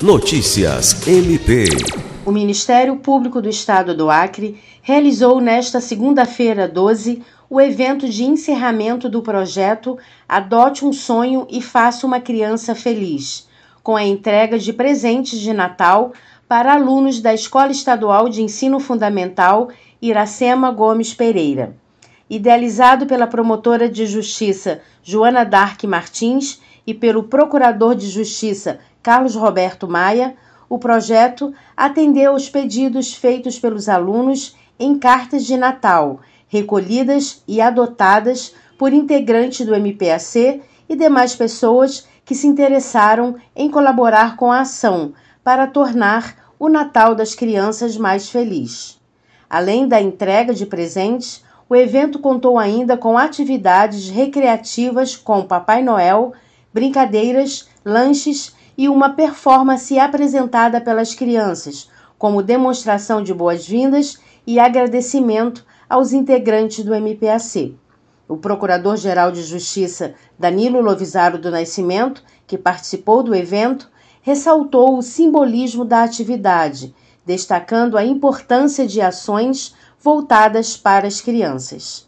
Notícias MP. O Ministério Público do Estado do Acre realizou nesta segunda-feira 12 o evento de encerramento do projeto Adote um Sonho e Faça uma Criança Feliz, com a entrega de presentes de Natal para alunos da Escola Estadual de Ensino Fundamental Iracema Gomes Pereira. Idealizado pela promotora de justiça Joana Dark Martins e pelo procurador de justiça Carlos Roberto Maia, o projeto atendeu aos pedidos feitos pelos alunos em cartas de Natal, recolhidas e adotadas por integrantes do MPAC e demais pessoas que se interessaram em colaborar com a ação para tornar o Natal das crianças mais feliz. Além da entrega de presentes, o evento contou ainda com atividades recreativas com Papai Noel, brincadeiras, lanches e uma performance apresentada pelas crianças, como demonstração de boas-vindas e agradecimento aos integrantes do MPAC. O Procurador-Geral de Justiça Danilo Lovisaro do Nascimento, que participou do evento, ressaltou o simbolismo da atividade, destacando a importância de ações voltadas para as crianças.